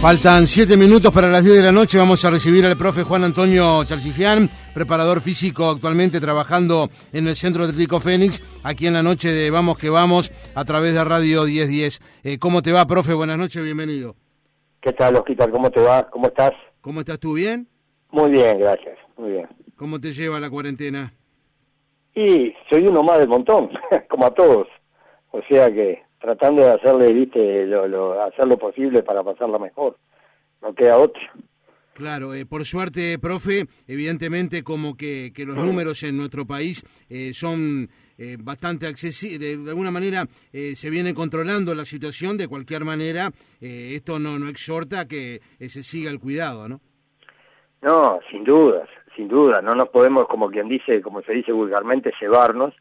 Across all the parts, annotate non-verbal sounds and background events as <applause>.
Faltan siete minutos para las 10 de la noche. Vamos a recibir al profe Juan Antonio Charcifián, preparador físico actualmente trabajando en el Centro Atlético Fénix, aquí en la noche de Vamos que Vamos a través de Radio 1010. Eh, ¿Cómo te va, profe? Buenas noches, bienvenido. ¿Qué tal, Osquitar? ¿Cómo te va? ¿Cómo estás? ¿Cómo estás tú? ¿Bien? Muy bien, gracias. Muy bien. ¿Cómo te lleva la cuarentena? Y soy uno más del montón, <laughs> como a todos. O sea que tratando de hacerle, viste, lo, lo, hacer lo posible para pasarla mejor. No queda otra. Claro, eh, por suerte, profe, evidentemente como que, que los números en nuestro país eh, son eh, bastante accesibles, de, de, alguna manera eh, se viene controlando la situación, de cualquier manera eh, esto no, no exhorta a que se siga el cuidado, ¿no? No, sin dudas, sin duda, no nos podemos, como quien dice, como se dice vulgarmente, cebarnos,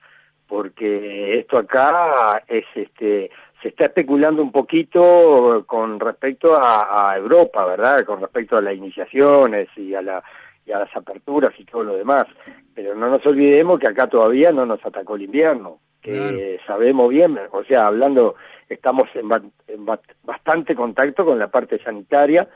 porque esto acá es este se está especulando un poquito con respecto a, a, Europa, ¿verdad? Con respecto a las iniciaciones y a, la, y a las aperturas y todo lo demás. Pero no nos olvidemos que acá todavía no nos atacó el invierno, que claro. sabemos bien, o sea, hablando, estamos en, ba en ba bastante contacto con la parte sanitaria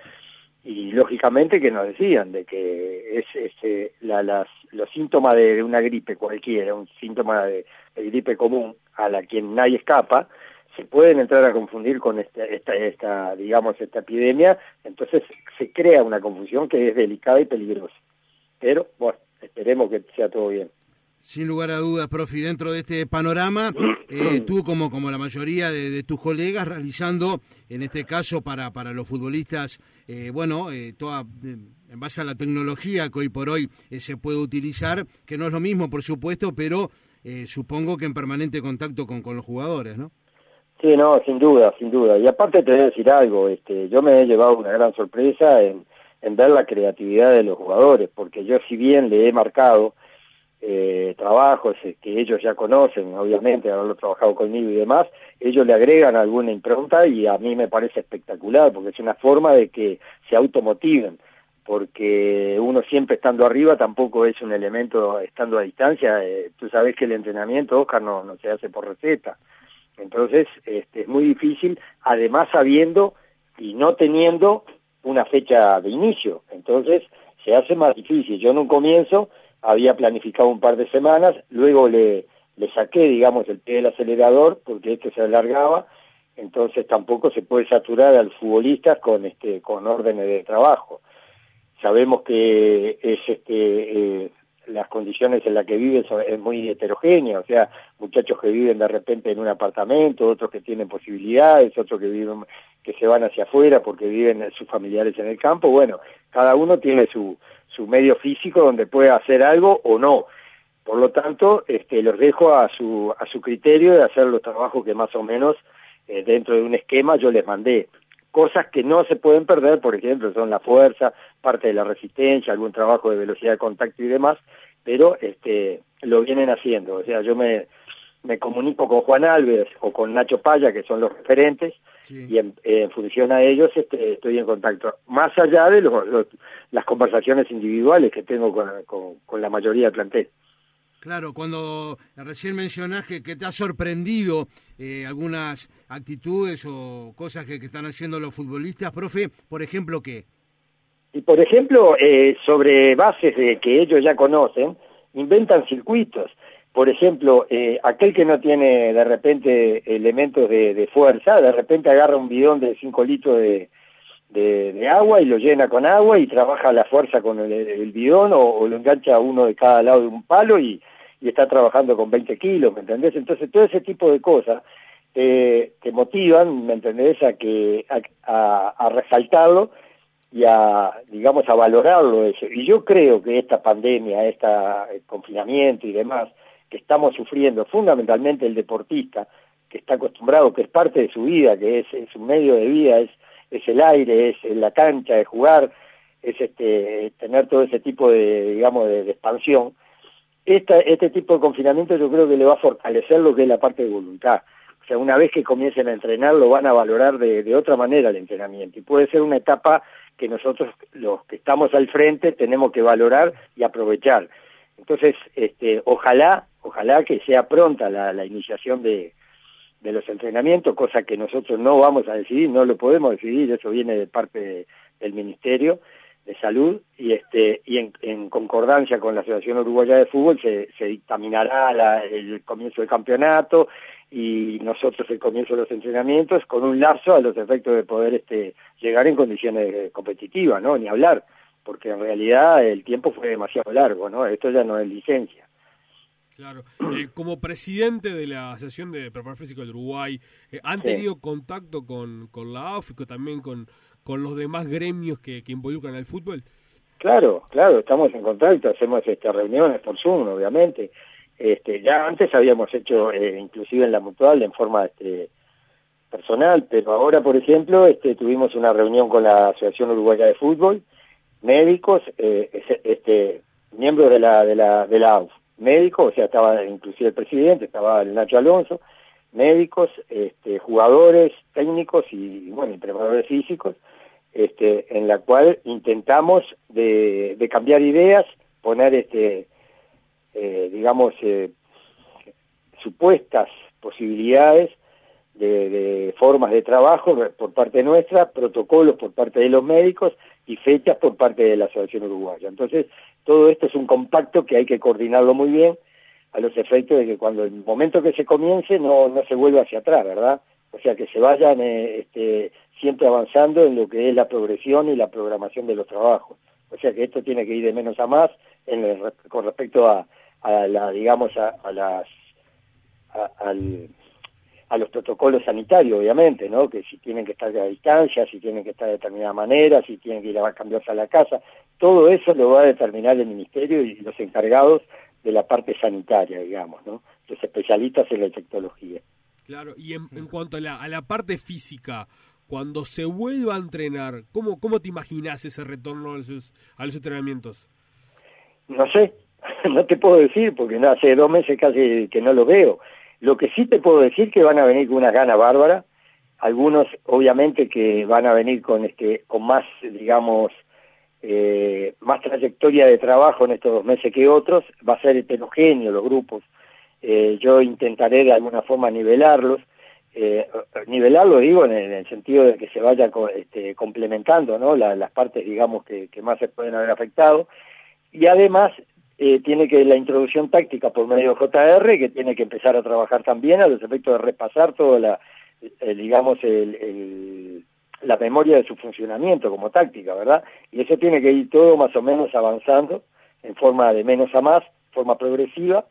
y lógicamente que nos decían de que es, es eh, la, las, los síntomas de, una gripe cualquiera, un síntoma de, de gripe común a la que nadie escapa, se pueden entrar a confundir con esta, esta, esta, digamos, esta epidemia, entonces se crea una confusión que es delicada y peligrosa. Pero, bueno, esperemos que sea todo bien. Sin lugar a dudas, profe, dentro de este panorama, eh, <clears throat> tú como, como la mayoría de, de, tus colegas, realizando, en este caso, para, para los futbolistas, eh, bueno, eh, toda, en base a la tecnología que hoy por hoy se puede utilizar, que no es lo mismo, por supuesto, pero supongo que en permanente contacto con, con los jugadores, ¿no? Sí, no, sin duda, sin duda. Y aparte te voy a decir algo, este, yo me he llevado una gran sorpresa en, en ver la creatividad de los jugadores, porque yo si bien le he marcado eh, trabajos que ellos ya conocen, obviamente, haberlo trabajado conmigo y demás, ellos le agregan alguna impronta y a mí me parece espectacular, porque es una forma de que se automotiven, porque uno siempre estando arriba tampoco es un elemento estando a distancia, eh, tú sabes que el entrenamiento, Oscar, no, no se hace por receta, entonces, este, es muy difícil, además sabiendo y no teniendo una fecha de inicio. Entonces, se hace más difícil. Yo en un comienzo había planificado un par de semanas, luego le, le saqué, digamos, el pie del acelerador porque esto se alargaba, entonces tampoco se puede saturar al futbolista con este con órdenes de trabajo. Sabemos que es este eh, las condiciones en las que viven son, es muy heterogénea, o sea, muchachos que viven de repente en un apartamento, otros que tienen posibilidades, otros que viven, que se van hacia afuera porque viven sus familiares en el campo, bueno, cada uno tiene su, su medio físico donde puede hacer algo o no. Por lo tanto, este, los dejo a su, a su criterio de hacer los trabajos que más o menos eh, dentro de un esquema yo les mandé cosas que no se pueden perder, por ejemplo, son la fuerza, parte de la resistencia, algún trabajo de velocidad de contacto y demás, pero este lo vienen haciendo. O sea, yo me, me comunico con Juan Alves o con Nacho Paya, que son los referentes, sí. y en, en, función a ellos este, estoy en contacto. Más allá de los, los, las conversaciones individuales que tengo con, con, con la mayoría del plantel. Claro, cuando recién mencionás que, te ha sorprendido eh, algunas actitudes o cosas que, están haciendo los futbolistas, profe, por ejemplo, ¿qué? Y por ejemplo, eh, sobre bases de que ellos ya conocen, inventan circuitos. Por ejemplo, eh, aquel que no tiene de repente elementos de, fuerza, de repente agarra un bidón de 5 litros de, agua y lo llena con agua y trabaja la fuerza con el, el bidón o, o, lo engancha uno de cada lado de un palo y, y está trabajando con 20 kilos, ¿me entendés? Entonces todo ese tipo de cosas eh, te motivan, ¿me entendés?, a, que, a, a, a, resaltarlo y a, digamos, a valorarlo eso. Y yo creo que esta pandemia, este confinamiento y demás, que estamos sufriendo, fundamentalmente el deportista, que está acostumbrado, que es parte de su vida, que es, es un medio de vida, es, es el aire, es la cancha de jugar, es este tener todo ese tipo de, digamos, de expansión, esta, este tipo de confinamiento yo creo que le va a fortalecer lo que es la parte de voluntad. O sea, una vez que comiencen a entrenar, lo van a valorar de, de otra manera el entrenamiento. Y puede ser una etapa que nosotros, los que estamos al frente, tenemos que valorar y aprovechar. Entonces, este, ojalá, ojalá que sea pronta la, la iniciación de, de los entrenamientos, cosa que nosotros no vamos a decidir, no lo podemos decidir, eso viene de parte del Ministerio de Salud y este y en, concordancia con la Asociación Uruguaya de Fútbol se, se dictaminará el comienzo del campeonato y nosotros el comienzo de los entrenamientos con un lazo a los efectos de poder este llegar en condiciones competitivas, ¿no? Ni hablar, porque en realidad el tiempo fue demasiado largo, ¿no? Esto ya no es licencia. Claro. Eh, como presidente de la Asociación de Preparación Físico del Uruguay, eh, ¿han tenido contacto con, con la AUF y también con, con los demás gremios que, que involucran al fútbol? Claro, claro, estamos en contacto, hacemos este, reuniones por Zoom, obviamente. Este, ya antes habíamos hecho, eh, inclusive en la mutual, en forma este, personal, pero ahora, por ejemplo, este, tuvimos una reunión con la Asociación Uruguaya de Fútbol, médicos, eh, este, miembros de la, de la, de la AUF, médicos, o sea, estaba inclusive el presidente, estaba el Nacho Alonso, médicos, este, jugadores, técnicos y, bueno, preparadores físicos, este, en la cual intentamos de, de cambiar ideas, poner, este, eh, digamos, eh, supuestas posibilidades de, de, formas de trabajo por parte nuestra, protocolos por parte de los médicos y fechas por parte de la Asociación Uruguaya. Entonces, todo esto es un compacto que hay que coordinarlo muy bien a los efectos de que cuando el momento que se comience no, no se vuelva hacia atrás, ¿verdad? O sea, que se vayan eh, este, siempre avanzando en lo que es la progresión y la programación de los trabajos. O sea, que esto tiene que ir de menos a más en con respecto a, a la, digamos, a, a las, al, a los protocolos sanitarios, obviamente, ¿no? Que si tienen que estar a distancia, si tienen que estar de determinada manera, si tienen que ir a cambiarse a la casa, todo eso lo va a determinar el Ministerio y los encargados de la parte sanitaria, digamos, ¿no? Los especialistas en la infectología. Claro, y en, cuanto a la, a la parte física, cuando se vuelva a entrenar, ¿cómo, cómo te imaginas ese retorno a los, a los entrenamientos? No sé, <laughs> no te puedo decir, porque no, hace dos meses casi que no lo veo. Lo que sí te puedo decir que van a venir con una gana bárbara, algunos obviamente que van a venir con este con más digamos eh, más trayectoria de trabajo en estos dos meses que otros, va a ser heterogéneo los grupos. Eh, yo intentaré de alguna forma nivelarlos, eh, nivelarlo digo en el, sentido de que se vaya este, complementando ¿no? las partes digamos que, más se pueden haber afectado y además eh, tiene que la introducción táctica por medio de JR que tiene que empezar a trabajar también a los efectos de repasar toda la digamos el, el la memoria de su funcionamiento como táctica, ¿verdad? Y eso tiene que ir todo más o menos avanzando en forma de menos a más, forma progresiva,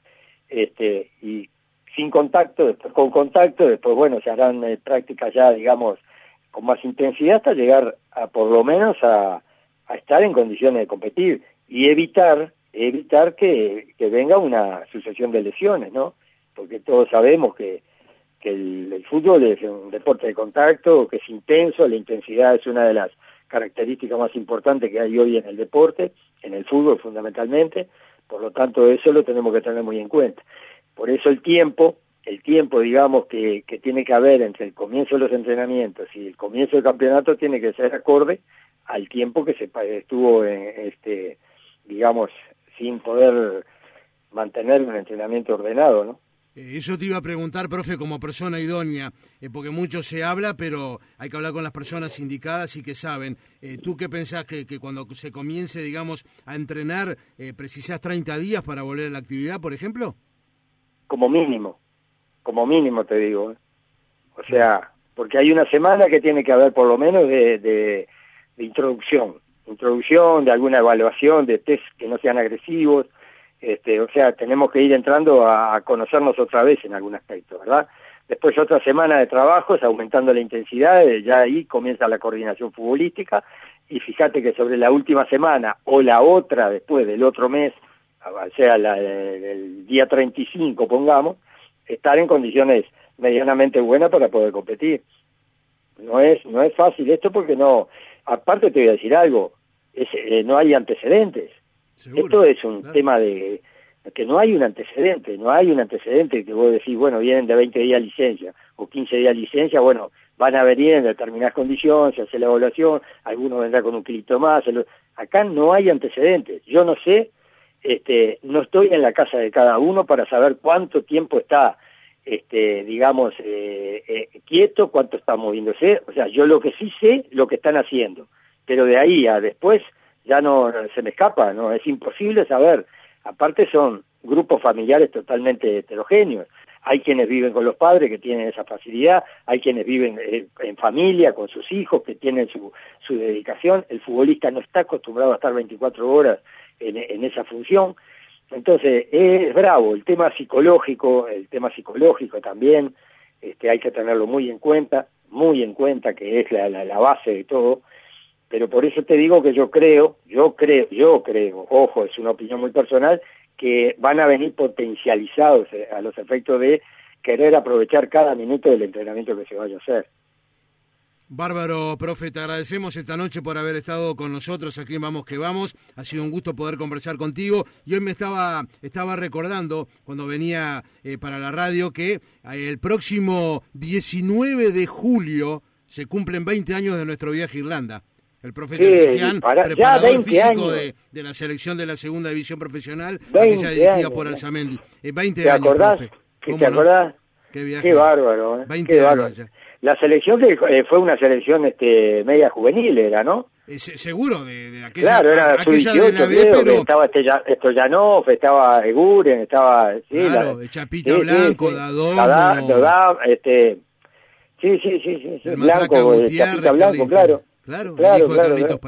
este, y sin contacto, después con contacto, después, bueno, se harán eh, prácticas ya, digamos, con más intensidad hasta llegar a, por lo menos, a, a estar en condiciones de competir y evitar, evitar que, que venga una sucesión de lesiones, ¿no? Porque todos sabemos que que el, fútbol es un deporte de contacto, que es intenso, la intensidad es una de las características más importantes que hay hoy en el deporte, en el fútbol fundamentalmente, por lo tanto eso lo tenemos que tener muy en cuenta. Por eso el tiempo, el tiempo digamos que, que tiene que haber entre el comienzo de los entrenamientos y el comienzo del campeonato tiene que ser acorde al tiempo que se estuvo en este digamos sin poder mantener un entrenamiento ordenado, ¿no? Eh, eso te iba a preguntar, profe, como persona idónea, eh, porque mucho se habla, pero hay que hablar con las personas indicadas y que saben. Eh, ¿Tú qué pensás que, cuando se comience, digamos, a entrenar, precisás 30 días para volver a la actividad, por ejemplo? Como mínimo, como mínimo te digo. O sea, porque hay una semana que tiene que haber por lo menos de, de introducción, introducción, de alguna evaluación, de test que no sean agresivos, este, o sea, tenemos que ir entrando a, conocernos otra vez en algún aspecto, ¿verdad? Después otra semana de trabajos, aumentando la intensidad, eh, ya ahí comienza la coordinación futbolística, y fíjate que sobre la última semana o la otra después del otro mes, sea, la, el día 35, pongamos, estar en condiciones medianamente buenas para poder competir. No es, no es fácil esto porque no, aparte te voy a decir algo, es, eh, no hay antecedentes. Esto es un tema de que no hay un antecedente, no hay un antecedente que vos decís, bueno, vienen de 20 días licencia o 15 días licencia, bueno, van a venir en determinadas condiciones, se hace la evaluación, algunos vendrán con un kilito más, acá no hay antecedentes, yo no sé, este, no estoy en la casa de cada uno para saber cuánto tiempo está este, digamos, eh, eh, quieto, cuánto está moviéndose. O sea, yo lo que sí sé, lo que están haciendo. Pero de ahí a después ya no se me escapa, no es imposible saber. Aparte son grupos familiares totalmente heterogéneos. Hay quienes viven con los padres que tienen esa facilidad, hay quienes viven eh, en familia con sus hijos que tienen su, su dedicación. El futbolista no está acostumbrado a estar 24 horas en, en esa función. Entonces, es bravo el tema psicológico, el tema psicológico también, este, hay que tenerlo muy en cuenta, muy en cuenta que es la, la, base de todo, pero por eso te digo que yo creo, yo creo, yo creo, ojo, es una opinión muy personal, que van a venir potencializados eh, a los efectos de querer aprovechar cada minuto del entrenamiento que se vaya a hacer. Bárbaro, profe, te agradecemos esta noche por haber estado con nosotros aquí en Vamos que Vamos. Ha sido un gusto poder conversar contigo. Y hoy me estaba, estaba recordando, cuando venía eh, para la radio, que eh, el próximo 19 de julio se cumplen 20 años de nuestro viaje a Irlanda. El profe sí, preparador físico de, de, la selección de la segunda división profesional, aquella dirigida por Alzamendi. Eh, 20 ¿Te años, acordás? profe. ¿Te acordás? Qué, viaje. Qué bárbaro. ¿eh? 20 Qué años bárbaro. ya. La selección que eh, fue una selección este media juvenil era, ¿no? Eh, se- seguro, de, de aquella, Claro, era aquella 18, de la B, creo, pero estaba Estella- Stoyanov, estaba Eguren, estaba... Sí, claro, la- Chapita Blanco, Dadón, Dadá- Dadá, este... Sí, sí, sí, sí, sí, Blanco, eh, Chapita Blanco, claro. Claro, Claro, el claro,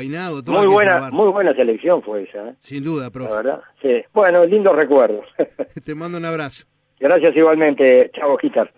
Muy buena, muy buena selección fue esa, ¿eh? Sin duda, la profe. verdad. Sí. Bueno, lindo recuerdo. <laughs> Te mando un abrazo. Gracias igualmente. Chavo, Gitar.